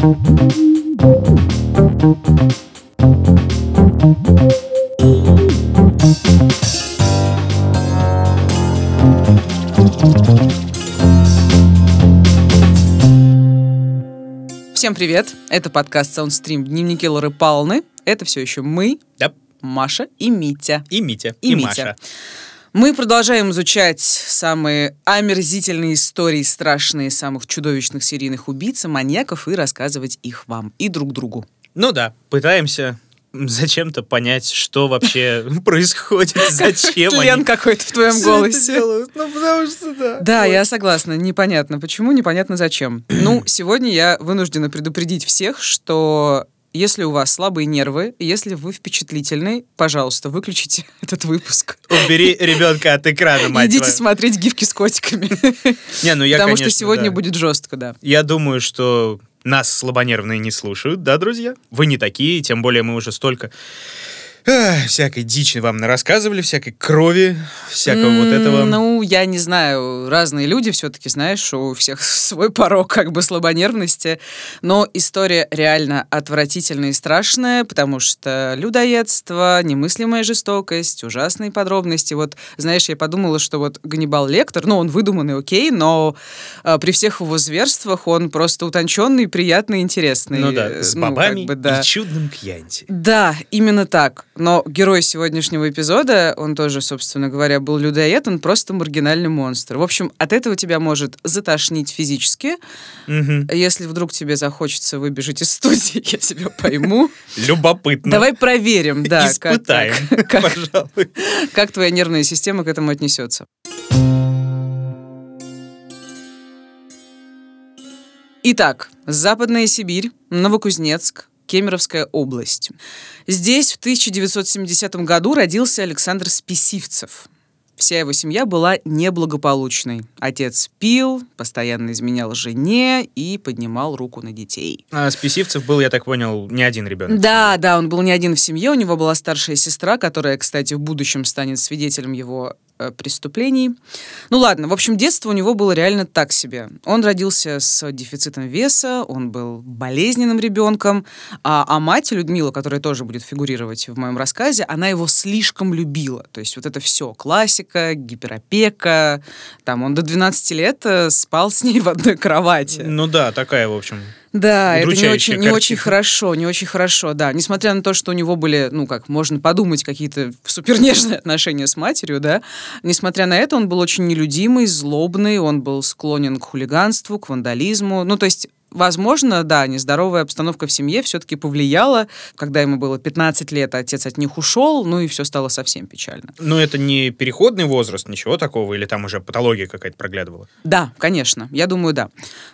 Всем привет! Это подкаст Soundstream «Дневники Лоры Палны». Это все еще мы, Да. Маша и Митя. И Митя. И И, Митя. Маша. Мы продолжаем изучать самые омерзительные истории страшные самых чудовищных серийных убийц маньяков и рассказывать их вам и друг другу. Ну да, пытаемся зачем-то понять, что вообще происходит, зачем Тлен они какой-то в твоем голосе. делают. Ну, потому что да. Да, Вот. я согласна. Непонятно почему, непонятно зачем. Ну, сегодня я вынуждена предупредить всех, что если у вас слабые нервы, если вы впечатлительны, пожалуйста, выключите этот выпуск. Убери ребенка от экрана, мать Идите твою. смотреть гифки с котиками. Не, ну я, Потому что конечно, сегодня да. будет жестко, да. Я думаю, что нас слабонервные не слушают, да, друзья? Вы не такие, тем более мы уже столько эх, всякой дичи вам рассказывали, всякой крови, всякого вот М, этого. Ну, я не знаю, разные люди все-таки, знаешь, у всех свой порог как бы слабонервности, но история реально отвратительная и страшная, потому что людоедство, немыслимая жестокость, ужасные подробности. Вот, знаешь, я подумала, что вот Ганнибал Лектор, ну, он выдуманный, окей, но а, при всех его зверствах он просто утонченный, приятный, интересный. Ну да, с Ну, как бабами бы, да. и чудным кьянти. Да, именно так. Но герой сегодняшнего эпизода, он тоже, собственно говоря, был людоед, он просто маргинальный монстр. В общем, от этого тебя может затошнить физически. Мгм. Если вдруг тебе захочется выбежать из студии, я тебя пойму. Любопытно. Давай проверим, да, Испытаем, как, как- пожалуй. как твоя нервная система к этому отнесется. Итак, Западная Сибирь, Новокузнецк, Кемеровская область. Здесь в 1970 году родился Александр Списивцев. Вся его семья была неблагополучной. Отец пил, постоянно изменял жене и поднимал руку на детей. А Списивцев был, я так понял, не один ребенок. Да, да, он был не один в семье, у него была старшая сестра, которая, кстати, в будущем станет свидетелем его э, преступлений. Ну ладно, в общем, детство у него было реально так себе. Он родился с дефицитом веса, он был болезненным ребенком, а, а мать Людмила, которая тоже будет фигурировать в моем рассказе, она его слишком любила. То есть вот это все, классика, гиперопека, там он до 12 лет э, спал с ней в одной кровати. Ну да, такая, в общем. Да, это не очень, не очень хорошо, не очень хорошо, да. Несмотря на то, что у него были, ну как, можно подумать, какие-то супернежные отношения с матерью, да, несмотря на это, он был очень нелюдимый, злобный, он был склонен к хулиганству, к вандализму. Ну, то есть Возможно, да, нездоровая обстановка в семье все-таки повлияла. Когда ему было 15 лет, отец от них ушел, ну и все стало совсем печально. Ну это не переходный возраст, ничего такого, или там уже патология какая-то проглядывала? Да, конечно, я думаю, да.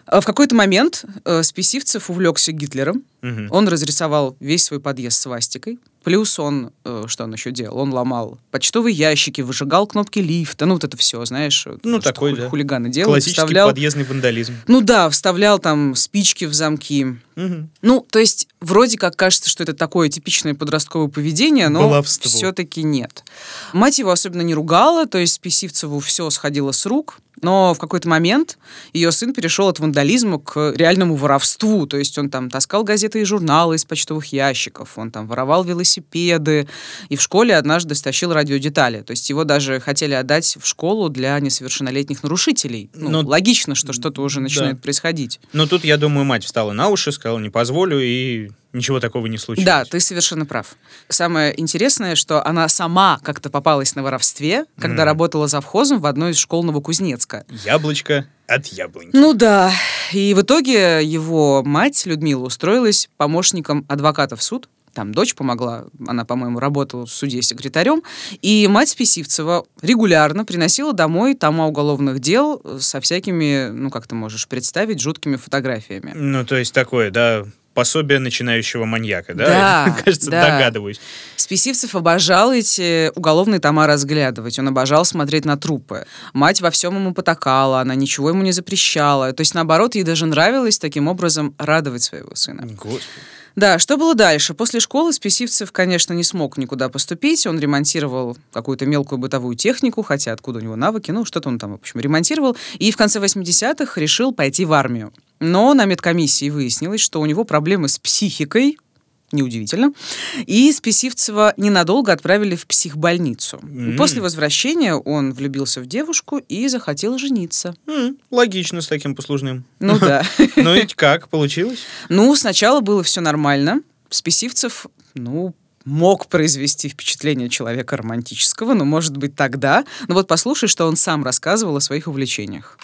А В какой-то момент э, Списивцев увлекся Гитлером, Мгм. Он разрисовал весь свой подъезд свастикой. Плюс он, э, что он еще делал? Он ломал почтовые ящики, выжигал кнопки лифта. Ну, вот это все, знаешь. Ну, такой, ху- да. Хулиганы делают. Классический Вставлял... подъездный вандализм. Ну да, вставлял там спички в замки. Мгм. Ну, то есть, вроде как кажется, что это такое типичное подростковое поведение, но Баловство. все-таки нет. Мать его особенно не ругала, то есть Списивцеву все сходило с рук, но в какой-то момент ее сын перешел от вандализма к реальному воровству. То есть он там таскал газеты и журналы из почтовых ящиков, он там воровал велосипеды, и в школе однажды стащил радиодетали. То есть его даже хотели отдать в школу для несовершеннолетних нарушителей. Ну, Ну, логично, что что-то уже да. начинает происходить. Но тут, я думаю, мать встала на уши, сказала, не позволю, и ничего такого не случилось. Да, ты совершенно прав. Самое интересное, что она сама как-то попалась на воровстве, когда М. работала завхозом в одной из школ Новокузнецка. Яблочко от яблоньки. Ну да, и в итоге его мать Людмила устроилась помощником адвоката в суд. Там дочь помогла, она, по-моему, работала в суде секретарем. И мать Списивцева регулярно приносила домой тома уголовных дел со всякими, ну как ты можешь представить, жуткими фотографиями. Ну, то есть такое, да, пособие начинающего маньяка, да? Да, Кажется, да. догадываюсь. Списивцев обожал эти уголовные тома разглядывать. Он обожал смотреть на трупы. Мать во всем ему потакала, она ничего ему не запрещала. То есть, наоборот, ей даже нравилось таким образом радовать своего сына. Господи. Да, что было дальше? После школы Списивцев, конечно, не смог никуда поступить. Он ремонтировал какую-то мелкую бытовую технику, хотя откуда у него навыки, ну, что-то он там, в общем, ремонтировал. И в конце 80-х решил пойти в армию. Но на медкомиссии выяснилось, что у него проблемы с психикой, неудивительно. И Списивцева ненадолго отправили в психбольницу. М. После возвращения он влюбился в девушку и захотел жениться. М, Логично с таким послужным. Ну да. Ну и как, получилось? Ну, сначала было все нормально. Списивцев, ну, мог произвести впечатление человека романтического, но, может быть, тогда. Но вот послушай, что он сам рассказывал о своих увлечениях.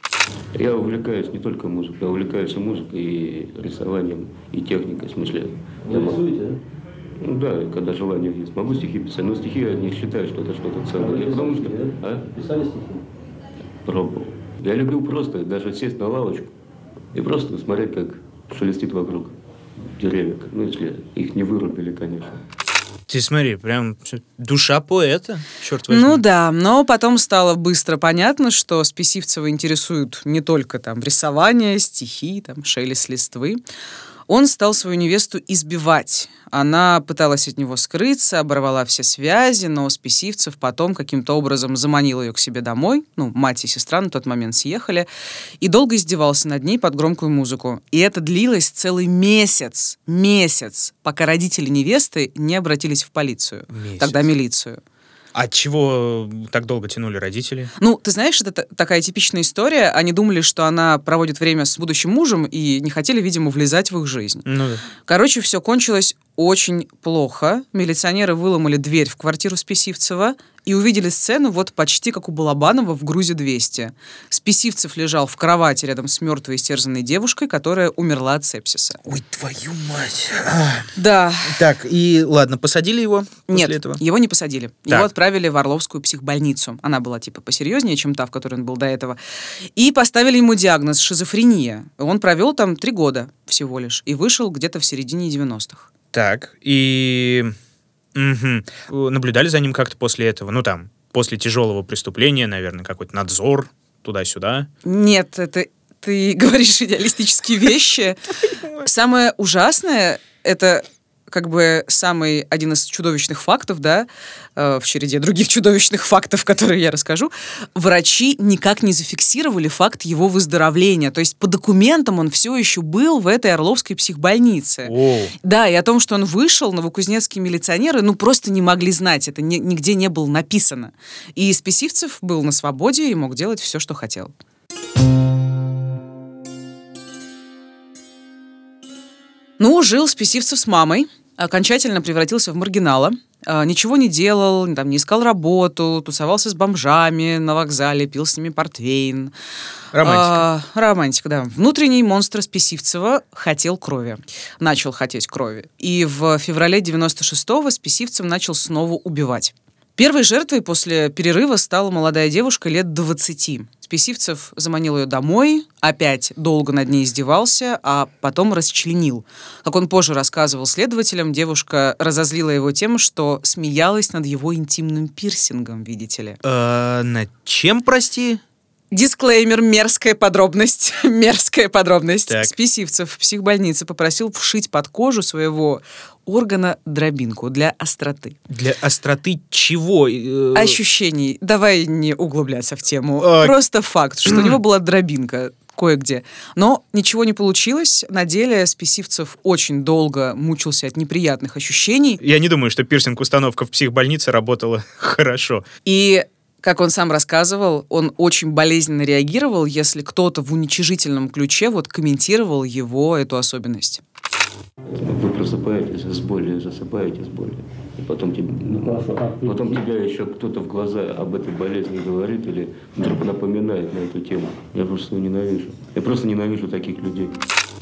Я увлекаюсь не только музыкой, я увлекаюсь и музыкой, и рисованием, и техникой, в смысле. Я могу- Ну да, когда желание есть. Могу стихи писать, но стихи я не считаю, что это что-то ценное. Я потому что... А? Писали стихи? Пробовал. Я люблю просто даже сесть на лавочку и просто смотреть, как шелестит вокруг деревья. Ну, если их не вырубили, конечно. Ты смотри, прям душа поэта, черт возьми. Ну да, но потом стало быстро понятно, что Списивцева интересуют не только там рисование, стихи, там шелест листвы. Он стал свою невесту избивать. Она пыталась от него скрыться, оборвала все связи, но Списивцев потом каким-то образом заманил ее к себе домой. Ну, мать и сестра на тот момент съехали. И долго издевался над ней под громкую музыку. И это длилось целый месяц. Месяц. Пока родители невесты не обратились в полицию. Месяц. Тогда милицию. От чего так долго тянули родители? Ну, ты знаешь, это та- такая типичная история. Они думали, что она проводит время с будущим мужем и не хотели, видимо, влезать в их жизнь. Ну да. Короче, все кончилось очень плохо. Милиционеры выломали дверь в квартиру Списивцева и увидели сцену вот почти как у Балабанова в «Грузе-200». Списивцев лежал в кровати рядом с мертвой истерзанной девушкой, которая умерла от сепсиса. Ой, твою мать. Да, Так, и ладно, посадили его после Нет, этого? его не посадили. Так. Его отправили в Орловскую психбольницу. Она была типа посерьезнее, чем та, в которой он был до этого. И поставили ему диагноз шизофрения. Он провел там три года всего лишь и вышел где-то в середине 90-х. Так, и... мгм. Наблюдали за ним как-то после этого? Ну, там, после тяжелого преступления, наверное, какой-то надзор туда-сюда. Нет, это ты говоришь идеалистические вещи. Самое ужасное это как бы самый один из чудовищных фактов, да, э, в череде других чудовищных фактов, которые я расскажу, врачи никак не зафиксировали факт его выздоровления. То есть по документам он все еще был в этой Орловской психбольнице. О, Да, и о том, что он вышел, новокузнецкие милиционеры, ну, просто не могли знать. Это ни- нигде не было написано. И Списивцев был на свободе и мог делать все, что хотел. Ну, жил Списивцев с мамой, окончательно превратился в маргинала. А, Ничего не делал, там, не искал работу, тусовался с бомжами на вокзале, пил с ними портвейн. романтика. А, романтика, да. Внутренний монстр Списивцева хотел крови. Начал хотеть крови. И в феврале 96-го Списивцев начал снова убивать. Первой жертвой после перерыва стала молодая девушка лет 20. Списивцев заманил ее домой, опять долго над ней издевался, а потом расчленил. Как он позже рассказывал следователям, девушка разозлила его тем, что смеялась над его интимным пирсингом, видите ли. Э, над чем, прости? Дисклеймер, мерзкая подробность, мерзкая подробность. Так. Списивцев в психбольнице попросил вшить под кожу своего органа дробинку для остроты. Для остроты чего? Э, Ощущений. Давай не углубляться в тему. А. Просто факт, что у него была дробинка кое-где. Но ничего не получилось. На деле Списивцев очень долго мучился от неприятных ощущений. Я не думаю, что пирсинг-установка в психбольнице работала хорошо. И как он сам рассказывал, он очень болезненно реагировал, если кто-то в уничижительном ключе вот комментировал его эту особенность. Вы просыпаетесь с болью, засыпаете с болью. И потом, тебе, ну. А, потом тебя еще кто-то в глаза об этой болезни говорит или вдруг напоминает на эту тему. Я просто ненавижу. Я просто ненавижу таких людей.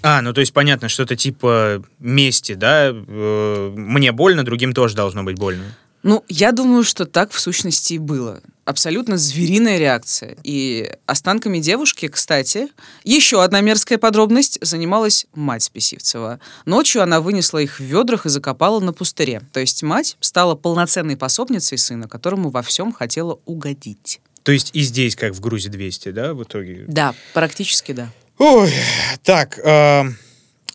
А, ну то есть понятно, что-то типа мести, да? Э, Мне больно, другим тоже должно быть больно. Ну, я думаю, что так в сущности и было. Абсолютно звериная реакция. И останками девушки, кстати, еще одна мерзкая подробность, занималась мать Списивцева. Ночью она вынесла их в ведрах и закопала на пустыре. То есть мать стала полноценной пособницей сына, которому во всем хотела угодить. То есть и здесь, как в Грузе 200, да, в итоге? Да, практически да. Ой, так, э,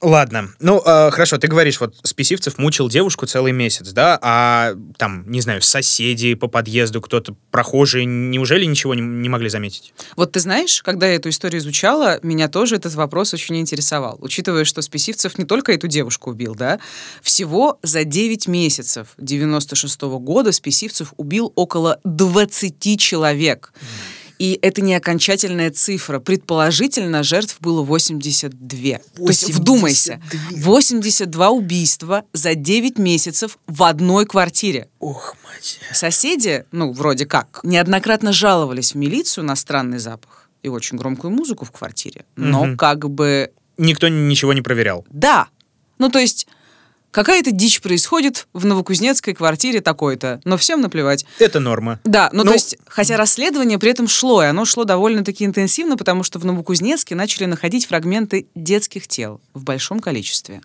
Ладно. Ну, э, хорошо, ты говоришь, вот Списивцев мучил девушку целый месяц, да? А там, не знаю, соседи по подъезду, кто-то, прохожие, неужели ничего не, не могли заметить? Вот ты знаешь, когда я эту историю изучала, меня тоже этот вопрос очень интересовал. Учитывая, что Списивцев не только эту девушку убил, да? Всего за 9 месяцев 96 -го года Списивцев убил около 20 человек. И это не окончательная цифра. Предположительно, жертв было 82. 82. То есть, вдумайся, 82 убийства за 9 месяцев в одной квартире. Ох, мать. Соседи, ну, вроде как, неоднократно жаловались в милицию на странный запах и очень громкую музыку в квартире. Но угу. как бы... Никто ничего не проверял. Да. Ну, то есть какая-то дичь происходит в новокузнецкой квартире такой-то, но всем наплевать. Это норма. Да, ну, ну то есть, хотя расследование при этом шло, и оно шло довольно-таки интенсивно, потому что в Новокузнецке начали находить фрагменты детских тел в большом количестве.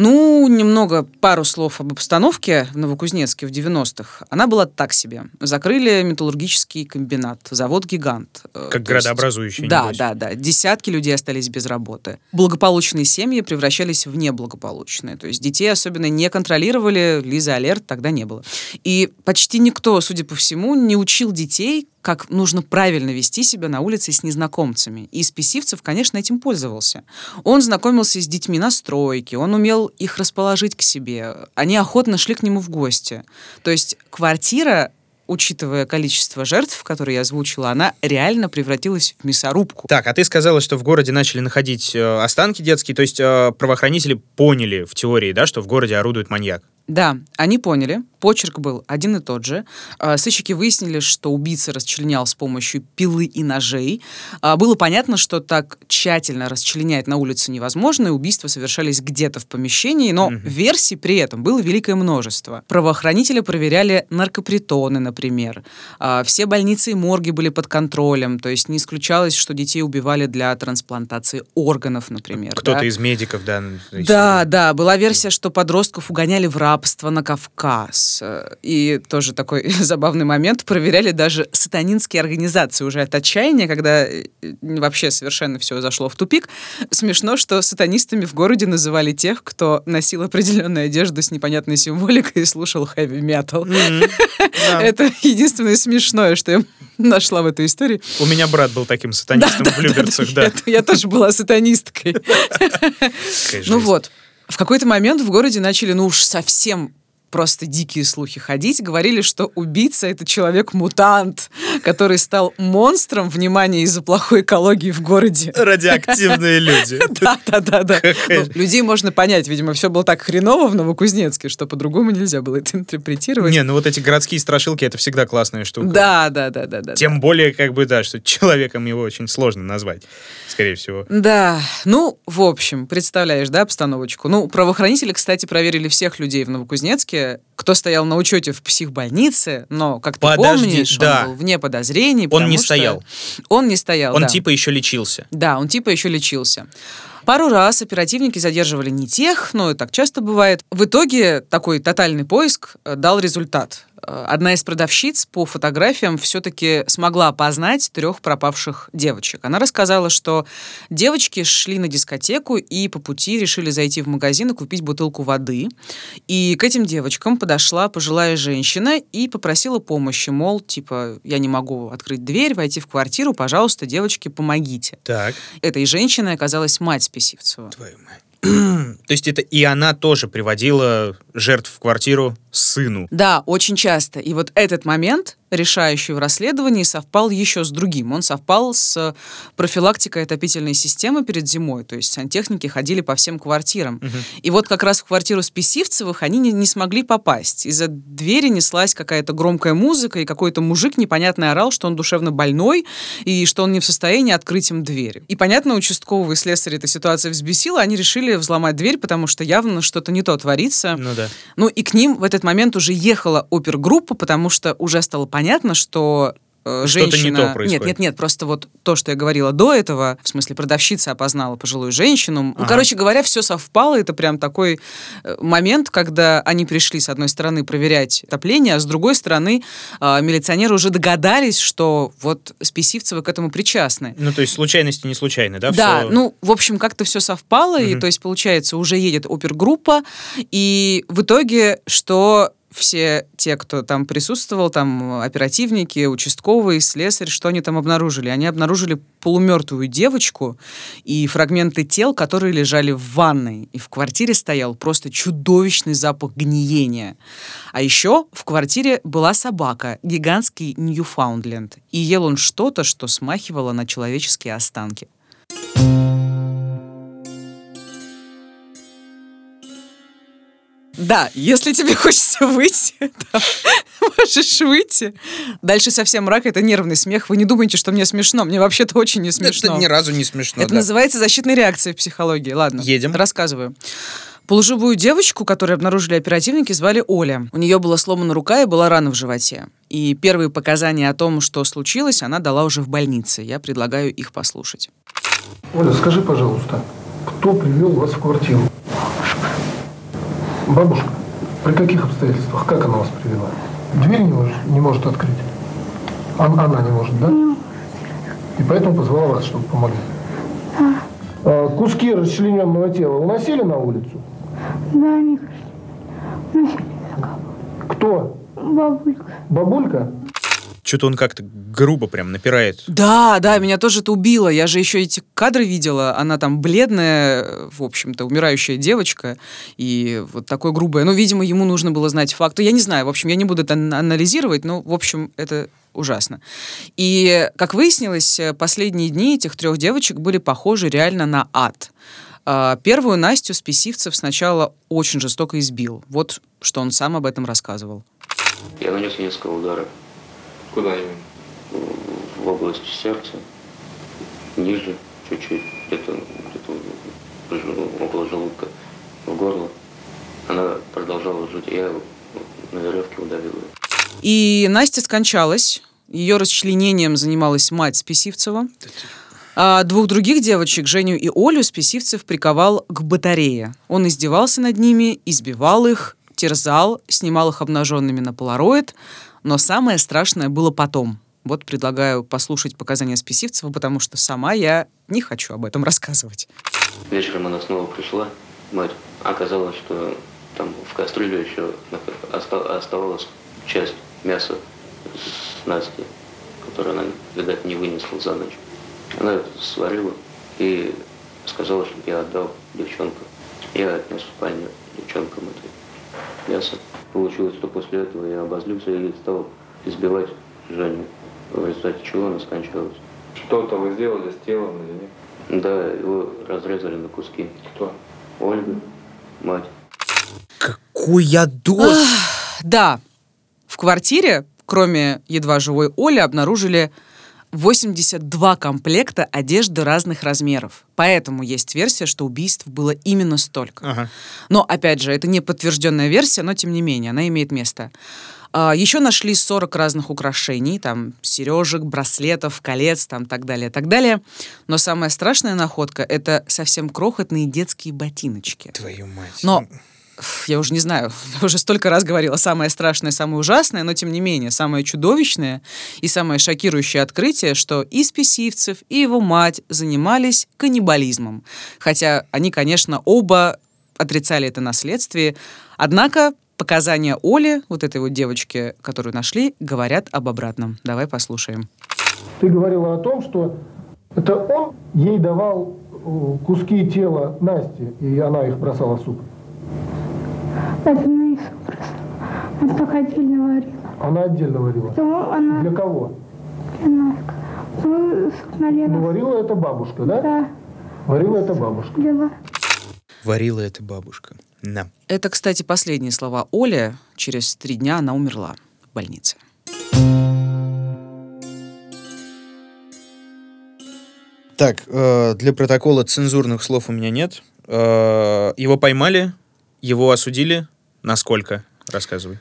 Ну, немного, пару слов об обстановке в Новокузнецке в 90-х. Она была так себе. Закрыли металлургический комбинат, завод-гигант. Э, как То градообразующий. Есть, да, да, да. Десятки людей остались без работы. Благополучные семьи превращались в неблагополучные. То есть детей особенно не контролировали, Лиза Алерт тогда не было. И почти никто, судя по всему, не учил детей, как нужно правильно вести себя на улице с незнакомцами. И Списивцев, конечно, этим пользовался. Он знакомился с детьми на стройке, он умел их расположить к себе. Они охотно шли к нему в гости. То есть квартира учитывая количество жертв, которые я озвучила, она реально превратилась в мясорубку. Так, а ты сказала, что в городе начали находить э, останки детские, то есть э, правоохранители поняли в теории, да, что в городе орудует маньяк? Да, они поняли. Почерк был один и тот же. А, сыщики выяснили, что убийца расчленял с помощью пилы и ножей. А, было понятно, что так тщательно расчленять на улице невозможно, и убийства совершались где-то в помещении, но угу. версий при этом было великое множество. Правоохранители проверяли наркопритоны, например. А, все больницы и морги были под контролем, то есть не исключалось, что детей убивали для трансплантации органов, например. Кто-то да? из медиков, да? Да, да. Была версия, что подростков угоняли в раб рабство на Кавказ. И тоже такой забавный момент. Проверяли даже сатанинские организации уже от отчаяния, когда э, вообще совершенно все зашло в тупик. Смешно, что сатанистами в городе называли тех, кто носил определенную одежду с непонятной символикой и слушал хэви-метал. Это единственное смешное, что я нашла в этой истории. У меня брат был таким сатанистом в Люберцах, да. Я тоже была сатанисткой. Ну вот. В какой-то момент в городе начали, ну уж совсем просто дикие слухи ходить. Говорили, что убийца — это человек-мутант, который стал монстром, внимания из-за плохой экологии в городе. Радиоактивные люди. Да-да-да. Ну, людей можно понять. Видимо, все было так хреново в Новокузнецке, что по-другому нельзя было это интерпретировать. Не, ну вот эти городские страшилки — это всегда классная штука. Да-да-да-да. Тем более, как бы, да, что человеком его очень сложно назвать, скорее всего. Да. Ну, в общем, представляешь, да, обстановочку? Ну, правоохранители, кстати, проверили всех людей в Новокузнецке, кто стоял на учете в психбольнице, но, как ты Подожди, помнишь, да. он был вне подозрений. Он не стоял. Он не стоял, Он да. типа еще лечился. Да, он типа еще лечился. Пару раз оперативники задерживали не тех, но и так часто бывает. В итоге такой тотальный поиск э, дал результат. Э, одна из продавщиц по фотографиям все-таки смогла опознать трех пропавших девочек. Она рассказала, что девочки шли на дискотеку и по пути решили зайти в магазин и купить бутылку воды. И к этим девочкам подошла пожилая женщина и попросила помощи, мол, типа, я не могу открыть дверь, войти в квартиру, пожалуйста, девочки, помогите. Так. Этой женщиной оказалась мать Списивцева. Твою мать. То есть это и она тоже приводила жертв в квартиру сыну. Да, очень часто. И вот этот момент решающий в расследовании, совпал еще с другим. Он совпал с профилактикой отопительной системы перед зимой. То есть сантехники ходили по всем квартирам. Угу. И вот как раз в квартиру Списивцевых они не, не смогли попасть. Из-за двери неслась какая-то громкая музыка, и какой-то мужик непонятно орал, что он душевно больной, и что он не в состоянии открыть им дверь. И, понятно, участковые слесарь эта ситуация взбесила, они решили взломать дверь, потому что явно что-то не то творится. Ну да. Ну и к ним в этот момент уже ехала опергруппа, потому что уже стало понятно, что э, Что-то женщина... не то Нет, происходит. нет, нет, просто вот то, что я говорила до этого, в смысле продавщица опознала пожилую женщину. Ну, Ага. короче говоря, все совпало. Это прям такой э, момент, когда они пришли, с одной стороны, проверять отопление, а с другой стороны, э, милиционеры уже догадались, что вот Списивцевы к этому причастны. Ну, то есть случайности не случайны, да? Да, Всё- ну, в общем, как-то все совпало, и Мгм. то есть, получается, уже едет опергруппа, и в итоге, что все те, кто там присутствовал, там оперативники, участковые, слесарь, что они там обнаружили? Они обнаружили полумертвую девочку и фрагменты тел, которые лежали в ванной. И в квартире стоял просто чудовищный запах гниения. А еще в квартире была собака, гигантский Ньюфаундленд. И ел он что-то, что смахивало на человеческие останки. Да, если тебе хочется выйти, да, можешь выйти. Дальше совсем мрак, это нервный смех. Вы не думайте, что мне смешно. Мне вообще-то очень не смешно. Это ни разу не смешно, Это да. называется защитной реакцией в психологии. Ладно. Едем. Рассказываю. Полуживую девочку, которую обнаружили оперативники, звали Оля. У нее была сломана рука и была рана в животе. И первые показания о том, что случилось, она дала уже в больнице. Я предлагаю их послушать. Оля, скажи, пожалуйста, кто привел вас в квартиру? Бабушка. При каких обстоятельствах? Как она вас привела? Дверь не может, не может открыть? Ан- она не может, да? И поэтому позвала вас, чтобы помогли. А, куски расчлененного тела уносили на улицу? Да, они Кто? бабульку. Бабулька? Что-то он как-то грубо прям напирает. Да, да, меня тоже это убило. Я же еще эти кадры видела. Она там бледная, в общем-то, умирающая девочка. И вот такое грубое. Ну, видимо, ему нужно было знать факт. Я не знаю, в общем, я не буду это ан- анализировать, но, в общем, это ужасно. И, как выяснилось, последние дни этих трех девочек были похожи реально на ад. А, Первую Настю Списивцев сначала очень жестоко избил. Вот что он сам об этом рассказывал. Я нанес несколько ударов Куда именно? в области сердца, ниже чуть-чуть, где-то где жел- около желудка, в горло. Она продолжала жить, я на веревке удавил ее. И Настя скончалась. Ее расчленением занималась мать Списивцева. А двух других девочек, Женю и Олю, Списивцев приковал к батарее. Он издевался над ними, избивал их, терзал, снимал их обнаженными на полароид. Но самое страшное было потом. Вот предлагаю послушать показания Списивцева, потому что сама я не хочу об этом рассказывать. Вечером она снова пришла, мать. Оказалось, что там в кастрюле еще оста- оставалась часть мяса с Настей, которую она, видать, не вынесла за ночь. Она это сварила и сказала, чтобы я отдал девчонкам. Я отнес в спальню девчонкам это мясо. Получилось, что после этого я обозлился и стал избивать Женю, в результате чего она скончалась. Что-то вы сделали с телом или нет? Да, его разрезали на куски. Кто? Ольга, мать. Какой я дос! Да, в квартире, кроме едва живой Оли, обнаружили 82 комплекта одежды разных размеров. Поэтому есть версия, что убийств было именно столько. Ага. Но, опять же, это не подтвержденная версия, но, тем не менее, она имеет место. А, Еще нашли 40 разных украшений, там, сережек, браслетов, колец, там, так далее, так далее. Но самая страшная находка — это совсем крохотные детские ботиночки. Твою мать. Но ф, я уже не знаю, я уже столько раз говорила, самое страшное, самое ужасное, но тем не менее, самое чудовищное и самое шокирующее открытие, что и Списивцев, и его мать занимались каннибализмом. Хотя они, конечно, оба отрицали это на следствии. Однако показания Оли, вот этой вот девочки, которую нашли, говорят об обратном. Давай послушаем. Ты говорила о том, что это он ей давал э, куски тела Насти, и она их бросала в суп. Это на их просто. Она так отдельно варила. Она отдельно варила. Потом она Для кого? пеналка. Ну, собственно, Ну, Лена. варила это бабушка, да? Да, Варила это бабушка. дела. Варила эта бабушка. Да. Это, кстати, последние слова Оли. Через три дня она умерла в больнице. Так, э, для протокола цензурных слов у меня нет. Э, его поймали, его осудили. Насколько? Рассказывай.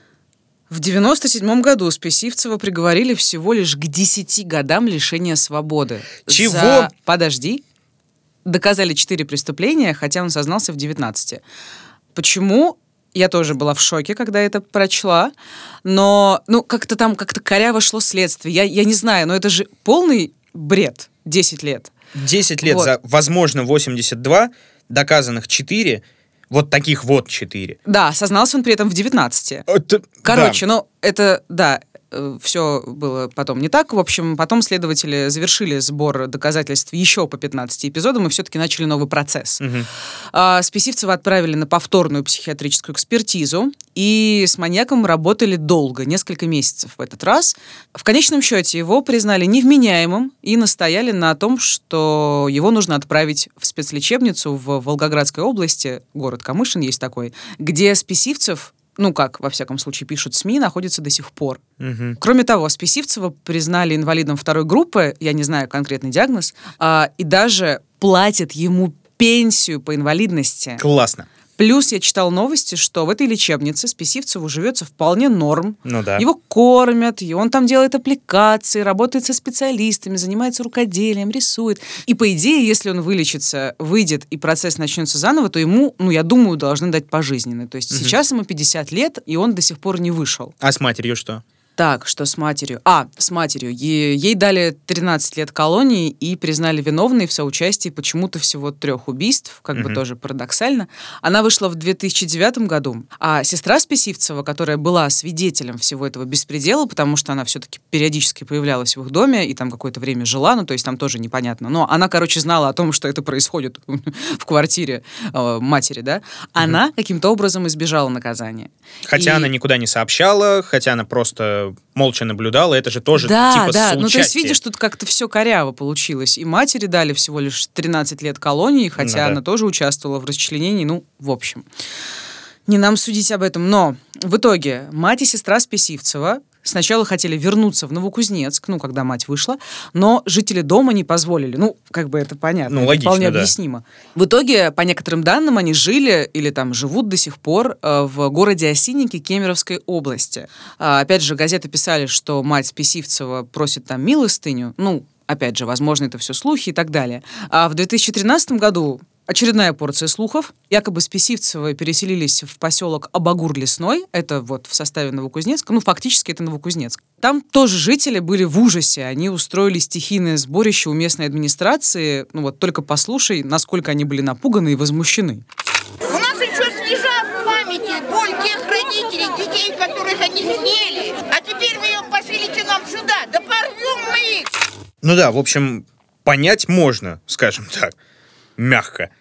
В 97 году Списивцева приговорили всего лишь к 10 годам лишения свободы. Чего? За- Подожди. Доказали 4 преступления, хотя он сознался в 19. Почему? Я тоже была в шоке, когда это прочла. Но, ну, как-то там как-то коряво шло следствие. Я, я не знаю, но это же полный бред. 10 лет. 10 лет Вот. за, возможно, 82, доказанных 4, вот таких вот 4. Да, сознался он при этом в 19. Короче, ну, это, да, все было потом не так. В общем, потом следователи завершили сбор доказательств еще по 15 эпизодам и все-таки начали новый процесс. А, Списивцева отправили на повторную психиатрическую экспертизу, и с маньяком работали долго, несколько месяцев в этот раз. В конечном счете его признали невменяемым и настояли на том, что его нужно отправить в спецлечебницу в Волгоградской области, город Камышин есть такой, где Списивцев ну как, во всяком случае, пишут СМИ, находится до сих пор. Мгм. Кроме того, Списивцева признали инвалидом второй группы, я не знаю конкретный диагноз, а, и даже платят ему пенсию по инвалидности. Классно. Плюс я читал новости, что в этой лечебнице Списивцеву живется вполне норм. Ну да. Его кормят, и он там делает аппликации, работает со специалистами, занимается рукоделием, рисует. И по идее, если он вылечится, выйдет и процесс начнется заново, то ему, ну, я думаю, должны дать пожизненный. То есть Мгм. сейчас ему 50 лет, и он до сих пор не вышел. А с матерью что? Так, что с матерью? А, с матерью. Е- ей дали 13 лет колонии и признали виновной в соучастии почему-то всего трех убийств, как бы Мгм. тоже парадоксально. Она вышла в 2009 году, а сестра Списивцева, которая была свидетелем всего этого беспредела, потому что она все-таки периодически появлялась в их доме и там какое-то время жила, ну то есть там тоже непонятно. Но она, короче, знала о том, что это происходит в квартире э, матери, да? Она каким-то образом избежала наказания. Хотя И- она никуда не сообщала, хотя она просто молча наблюдала, это же тоже да, типа да. Ну, то есть, видишь, тут как-то все коряво получилось. И матери дали всего лишь 13 лет колонии, хотя Ну да. она тоже участвовала в расчленении. Ну, в общем. Не нам судить об этом. Но в итоге мать и сестра Списивцева сначала хотели вернуться в Новокузнецк, ну, когда мать вышла, но жители дома не позволили. Ну, как бы это понятно. Ну, это логично, вполне да. объяснимо. В итоге, по некоторым данным, они жили или там живут до сих пор э, в городе Осинники Кемеровской области. А, опять же, газеты писали, что мать Списивцева просит там милостыню. Ну, опять же, возможно, это все слухи и так далее. А в 2013 году Очередная порция слухов. Якобы Списивцевы переселились в поселок Абагур-Лесной. Это вот в составе Новокузнецка. Ну, фактически это Новокузнецк. Там тоже жители были в ужасе. Они устроили стихийное сборище у местной администрации. Ну вот только послушай, насколько они были напуганы и возмущены. У нас еще свежа в памяти боль тех родителей, детей, которых они съели. А теперь вы ее пошлите нам сюда. Да порвем мы их! Ну да, в общем, понять можно, скажем так, мягко.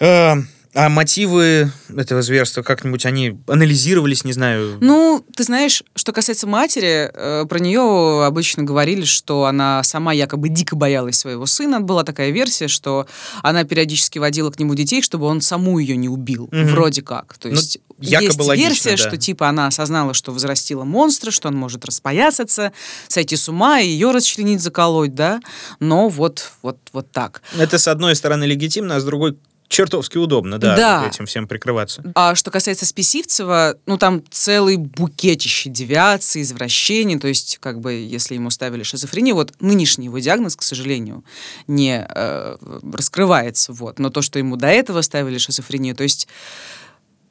Э, А мотивы этого зверства как-нибудь они анализировались, не знаю. Ну, ты знаешь, что касается матери, э, про нее обычно говорили, что она сама якобы дико боялась своего сына. Была такая версия, что она периодически водила к нему детей, чтобы он саму ее не убил. Мгм. Вроде как. То Ну, есть якобы есть логично, версия, да. что типа она осознала, что возрастила монстра, что он может распоясаться, сойти с ума и ее расчленить, заколоть, да. Но вот, вот, вот так. Это с одной стороны легитимно, а с другой чертовски удобно, да, Да. этим всем прикрываться. А что касается Списивцева, ну там целый букетище девиаций, извращений, то есть как бы если ему ставили шизофрению, вот нынешний его диагноз, к сожалению, не э, раскрывается, вот, но то, что ему до этого ставили шизофрению, то есть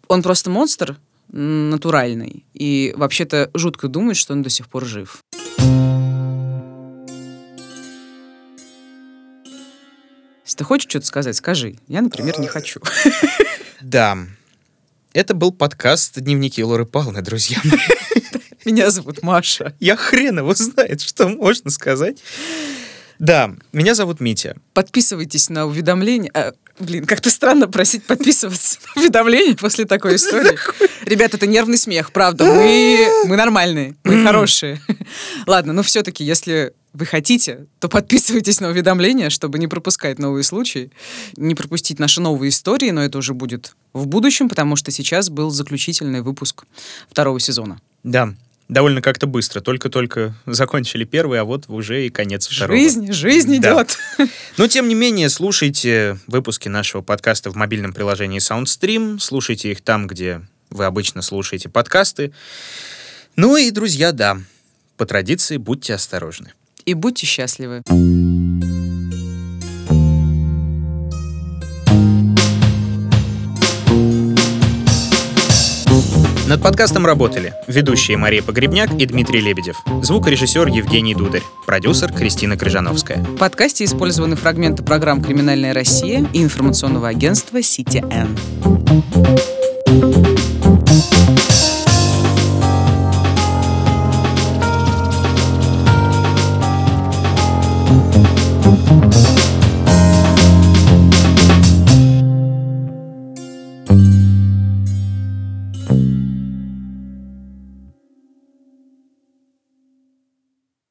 он просто монстр натуральный, и вообще-то жутко думать, что он до сих пор жив. Если ты хочешь что-то сказать, скажи. Я, например, не хочу. Да. Это был подкаст «Дневники Лоры Павловны», друзья мои. Меня зовут Маша. Я хрен его знает, что можно сказать. Да, меня зовут Митя. Подписывайтесь на уведомления. А, блин, как-то странно просить подписываться на уведомления после такой истории. Ребята, это нервный смех, правда. Мы, мы нормальные, мы хорошие. Ладно, ну все-таки, если вы хотите, то подписывайтесь на уведомления, чтобы не пропускать новые случаи, не пропустить наши новые истории, но это уже будет в будущем, потому что сейчас был заключительный выпуск второго сезона. Да, довольно как-то быстро. Только-только закончили первый, а вот уже и конец второго. Жизнь, жизнь Да. идет. Но, тем не менее, слушайте выпуски нашего подкаста в мобильном приложении SoundStream, слушайте их там, где вы обычно слушаете подкасты. Ну и, друзья, да, по традиции будьте осторожны. И будьте счастливы. Над подкастом работали ведущие Мария Погребняк и Дмитрий Лебедев, звукорежиссер Евгений Дударь, продюсер Кристина Крыжановская. В подкасте использованы фрагменты программ «Криминальная Россия» и информационного агентства «Сити Н».